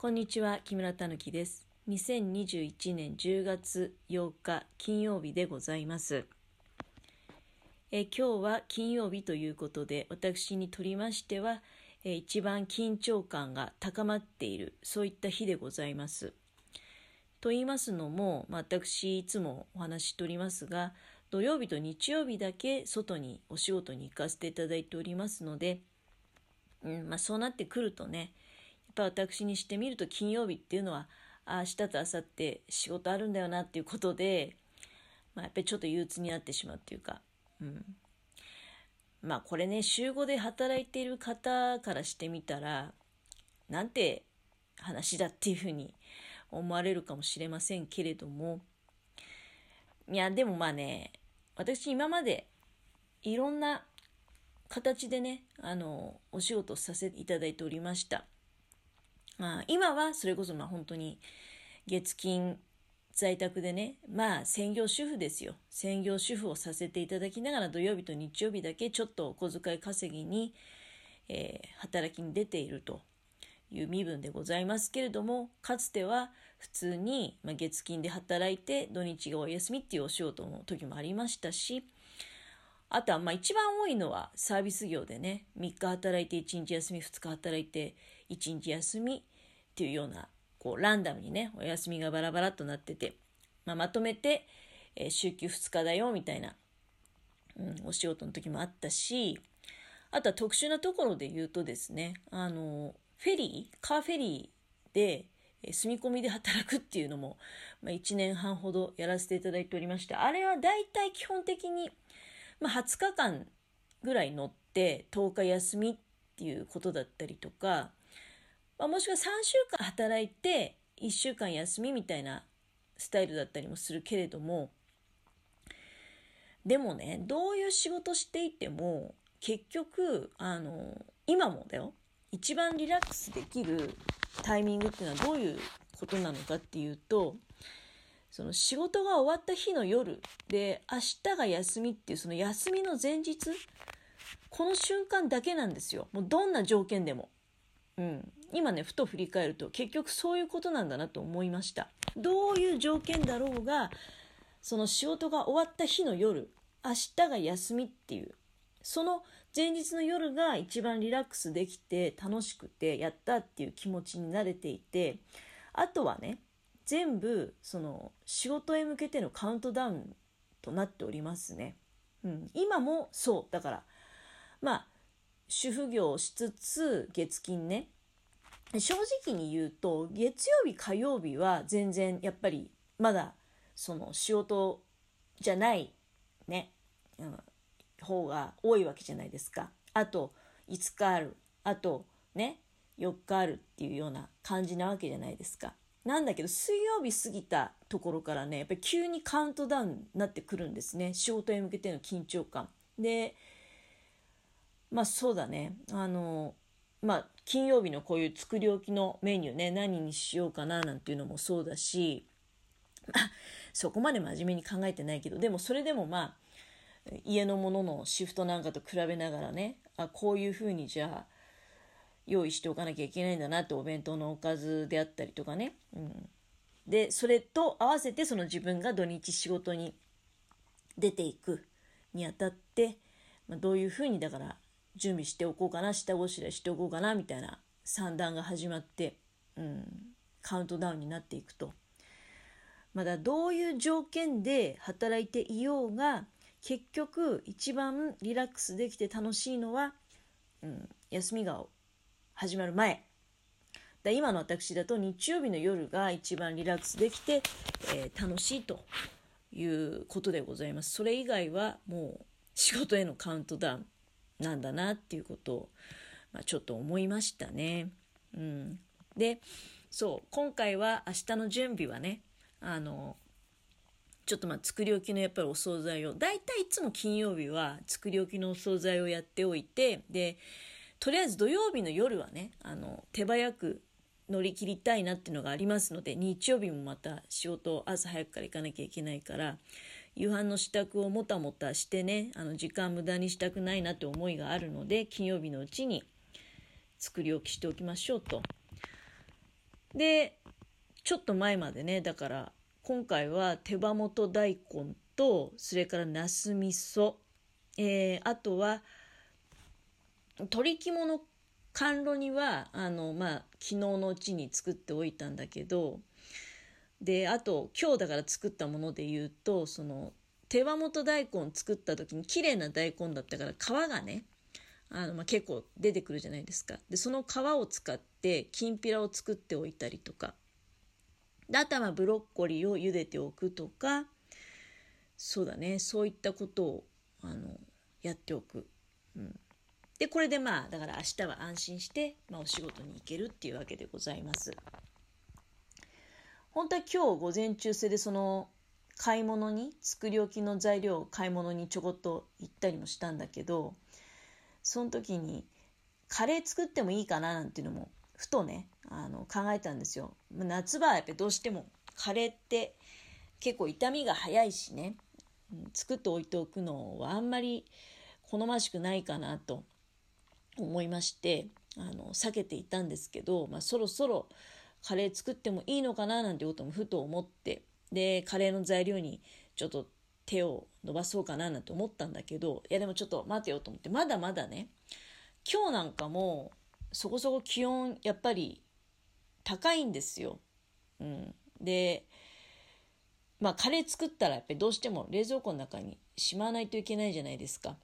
こんにちは、木村たぬきです。2021年10月8日金曜日でございます。え今日は金曜日ということで、私にとりましては、え一番緊張感が高まっている、そういった日でございます。と言いますのも、まあ私いつもお話ししておりますが、土曜日と日曜日だけ外にお仕事に行かせていただいておりますので、うんまあ、そうなってくるとね、ぱ私にしてみると金曜日っていうのは、あ明日と明後日仕事あるんだよなっていうことで、まあ、やっぱりちょっと憂鬱になってしまうっていうか、うん。まあこれね、週5で働いている方からしてみたら、なんて話だっていうふうに思われるかもしれませんけれども、いや、でもまあね、私今までいろんな形でね、あの、お仕事させていただいておりました。まあ、今はそれこそまあ本当に月金在宅でね、まあ専業主婦ですよ。専業主婦をさせていただきながら土曜日と日曜日だけちょっとお小遣い稼ぎに、えー働きに出ているという身分でございますけれども、かつては普通に、ま、月金で働いて土日がお休みっていうお仕事の時もありましたし、あとはまあ一番多いのはサービス業でね、3日働いて1日休み、2日働いて1日休みっていうような、こうランダムにね、お休みがバラバラとなってて、まあ、まとめて、えー週休2日だよみたいな、うん、お仕事の時もあったし、あとは特殊なところで言うとですね、あの、フェリー、カーフェリーで、えー住み込みで働くっていうのも、まあ、1年半ほどやらせていただいておりまして、あれは大体基本的に、まあ、20日間ぐらい乗って10日休みっていうことだったりとか、まあ、もしくは3週間働いて1週間休みみたいなスタイルだったりもするけれどもでもねどういう仕事していても結局あの今もだよ一番リラックスできるタイミングっていうのはどういうことなのかっていうとその仕事が終わった日の夜で明日が休みっていうその休みの前日この瞬間だけなんですよもうどんな条件でも。うん、今ねふと振り返ると結局そういうことなんだなと思いました。どういう条件だろうがその仕事が終わった日の夜明日が休みっていうその前日の夜が一番リラックスできて楽しくてやったっていう気持ちに慣れていてあとはね全部その仕事へ向けてのカウントダウンとなっておりますね、うん、今もそう。だからまあ主婦業をしつつ月金ね。正直に言うと月曜日火曜日は全然やっぱりまだその仕事じゃないね、うん、方が多いわけじゃないですか。あと5日ある。あとね4日あるっていうような感じなわけじゃないですか。なんだけど水曜日過ぎたところからねやっぱり急にカウントダウンになってくるんですね。仕事へ向けての緊張感。でまあそうだね。あのまあ金曜日のこういう作り置きのメニューね何にしようかななんていうのもそうだしそこまで真面目に考えてないけどでもそれでもまあ家のもののシフトなんかと比べながらねあこういうふうにじゃあ用意しておかなきゃいけないんだなってお弁当のおかずであったりとかね、うん、でそれと合わせてその自分が土日仕事に出ていくにあたって、まあ、どういうふうにだから準備しておこうかな下ごしらえしておこうかなみたいな算段が始まって、うん、カウントダウンになっていくと。まだどういう条件で働いていようが結局一番リラックスできて楽しいのは、うん、休みが始まる前。だ今の私だと日曜日の夜が一番リラックスできて、えー楽しいということでございます。それ以外はもう仕事へのカウントダウン。なんだなっていうことを、まあ、ちょっと思いましたね。うん、でそう今回は明日の準備はねあのちょっとまあ作り置きのやっぱりお惣菜を大体いつも金曜日は作り置きのお惣菜をやっておいてでとりあえず土曜日の夜はねあの手早く乗り切りたいなっていうのがありますので日曜日もまた仕事朝早くから行かなきゃいけないから夕飯の支度をもたもたしてねあの時間無駄にしたくないなって思いがあるので金曜日のうちに作り置きしておきましょうと。で、ちょっと前までね、だから今回は手羽元大根と、それからナス味噌、えー、あとは鶏肝の甘露煮はあのまあ昨日のうちに作っておいたんだけどであと今日だから作ったもので言うとその手羽元大根作った時に綺麗な大根だったから皮がねあの、まあ、結構出てくるじゃないですか。でその皮を使ってきんぴらを作っておいたりとか。であとはブロッコリーを茹でておくとか。そうだね。そういったことをあのやっておく。うん。で、これでまあ、だから明日は安心して、まあ、お仕事に行けるっていうわけでございます。本当は今日午前中制でその買い物に、作り置きの材料を買い物にちょこっと行ったりもしたんだけど、その時にカレー作ってもいいかななんていうのも、ふとね、あの考えたんですよ。夏場はやっぱりどうしてもカレーって結構傷みが早いしね、作っておいておくのはあんまり好ましくないかなと思いましてあの避けていたんですけど、まあ、そろそろカレー作ってもいいのかななんてこともふと思ってでカレーの材料にちょっと手を伸ばそうかななんて思ったんだけどいやでもちょっと待てよと思ってまだまだね今日なんかもそこそこ気温やっぱり高いんですよ。うん、でまあカレー作ったらやっぱりどうしても冷蔵庫の中にしまわないといけないじゃないですか。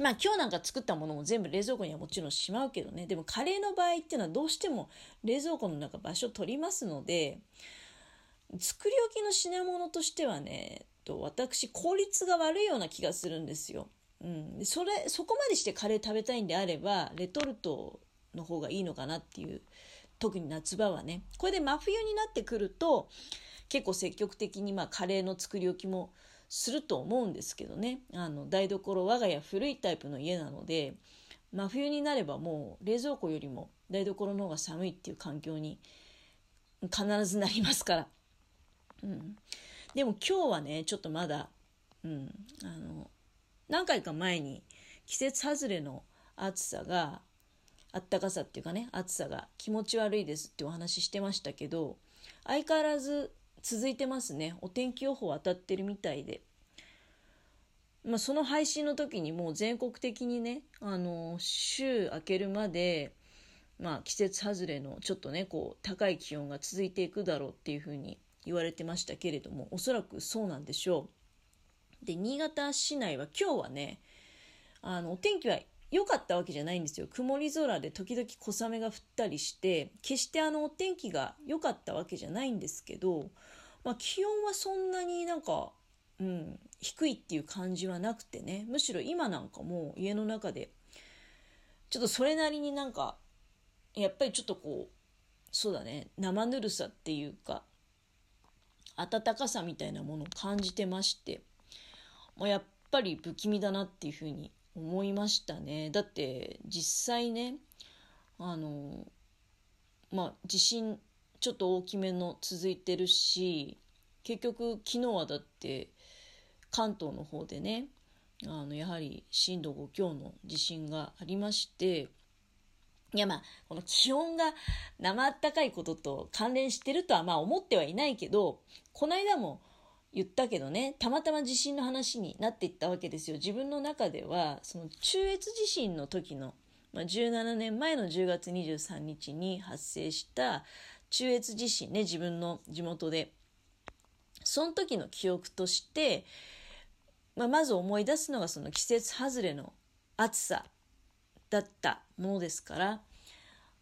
まあ今日なんか作ったものも全部冷蔵庫にはもちろんしまうけどね。でもカレーの場合っていうのはどうしても冷蔵庫の中場所取りますので、作り置きの品物としてはね、と私効率が悪いような気がするんですよ。うん。それ、そこまでしてカレー食べたいんであれば、レトルトの方がいいのかなっていう。特に夏場はね。これで真冬になってくると、結構積極的にまあカレーの作り置きもすると思うんですけどね。あの台所我が家古いタイプの家なので真冬になればもう冷蔵庫よりも台所の方が寒いっていう環境に必ずなりますから、うん、でも今日はねちょっとまだ、うん、あの何回か前に季節外れの暑さがあったかさっていうかね暑さが気持ち悪いですってお話ししてましたけど相変わらず続いてますね。お天気予報当たってるみたいで。まあ、その配信の時にもう全国的にね、あの、週明けるまで、まあ、季節外れのちょっとね、こう、高い気温が続いていくだろうっていうふうに言われてましたけれども、おそらくそうなんでしょう。で、新潟市内は今日はね、あの、お天気は良かったわけじゃないんですよ。曇り空で時々小雨が降ったりして、決してあのお天気が良かったわけじゃないんですけど、まあ、気温はそんなになんか、うん、低いっていう感じはなくてね。むしろ今なんかもう家の中でちょっとそれなりになんかやっぱりちょっとこうそうだね生ぬるさっていうか暖かさみたいなものを感じてまして、まあ、やっぱり不気味だなっていうふうに思いましたね。だって実際ねあのまあ地震ちょっと大きめの続いてるし結局昨日はだって関東の方でねあのやはり震度5強の地震がありましていやまあこの気温が生あったかいことと関連してるとはまあ思ってはいないけどこの間も言ったけどねたまたま地震の話になっていったわけですよ。自分の中ではその中越地震の時の、まあ、17年前の10月23日に発生した中越地震ね、自分の地元で。その時の記憶として、まあ、まず思い出すのがその季節外れの暑さだったものですから、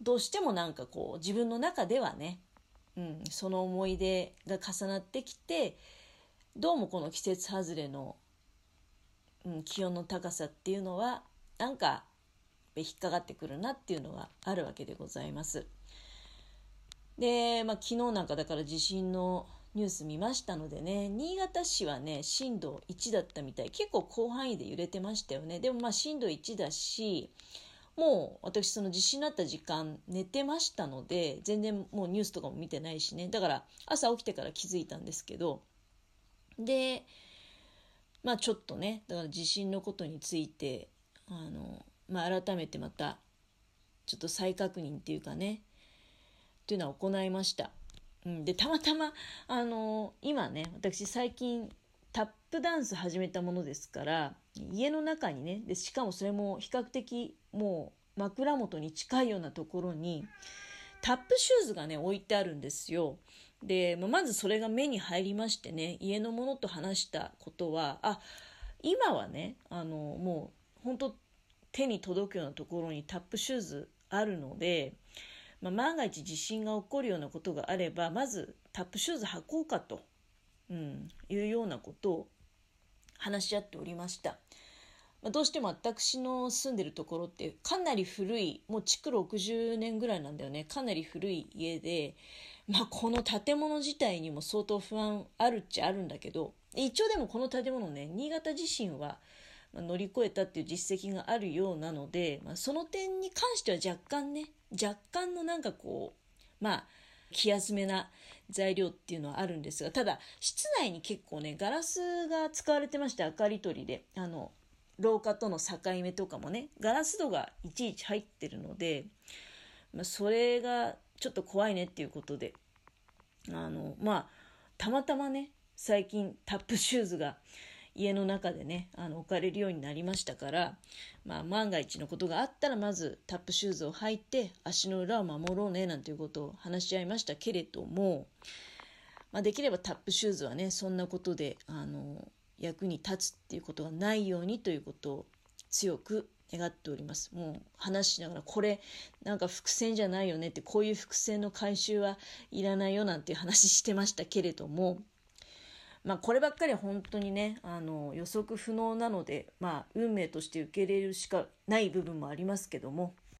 どうしてもなんかこう自分の中ではね、うん、その思い出が重なってきて、どうもこの季節外れの、うん、気温の高さっていうのは、なんか引っかかってくるなっていうのはあるわけでございます。で、まあ、昨日なんかだから地震のニュース見ましたのでね、新潟市はね、震度1だったみたい。結構広範囲で揺れてましたよね。でもまあ震度1だし、もう私その地震になった時間寝てましたので、全然もうニュースとかも見てないしね。だから朝起きてから気づいたんですけど、で、まあちょっとね、だから地震のことについて、あの、まあ改めてまた、ちょっと再確認っていうかね、っていうのは行いました。うん、でたまたまあの今ね私最近タップダンス始めたものですから家の中にねでしかもそれも比較的もう枕元に近いようなところにタップシューズがね置いてあるんですよ。で、まずそれが目に入りましてね家のものと話したことはあ今はねあのもう本当手に届くようなところにタップシューズあるので、まあ、万が一地震が起こるようなことがあればまずタップシューズ履こうかと、うん、いうようなことを話し合っておりました。まあ、どうしても私の住んでるところってかなり古いもう築60年ぐらいなんだよねかなり古い家で、まあ、この建物自体にも相当不安あるっちゃあるんだけど一応でもこの建物ね新潟地震は乗り越えたっていう実績があるようなので、まあ、その点に関しては若干ね若干のなんかこうまあ気休めな材料っていうのはあるんですがただ室内に結構ねガラスが使われてまして明かり取りであの廊下との境目とかもねガラス戸がいちいち入ってるので、まあ、それがちょっと怖いねっていうことであのまあたまたまね最近タップシューズが家の中でねあの置かれるようになりましたから、まあ、万が一のことがあったらまずタップシューズを履いて足の裏を守ろうねなんていうことを話し合いましたけれども、まあ、できればタップシューズはねそんなことであの役に立つっていうことがないようにということを強く願っております。もう話しながらこれなんか伏線じゃないよねってこういう伏線の回収はいらないよなんていう話してましたけれどもまあこればっかりは本当にねあの予測不能なのでまあ運命として受け入れるしかない部分もありますけども。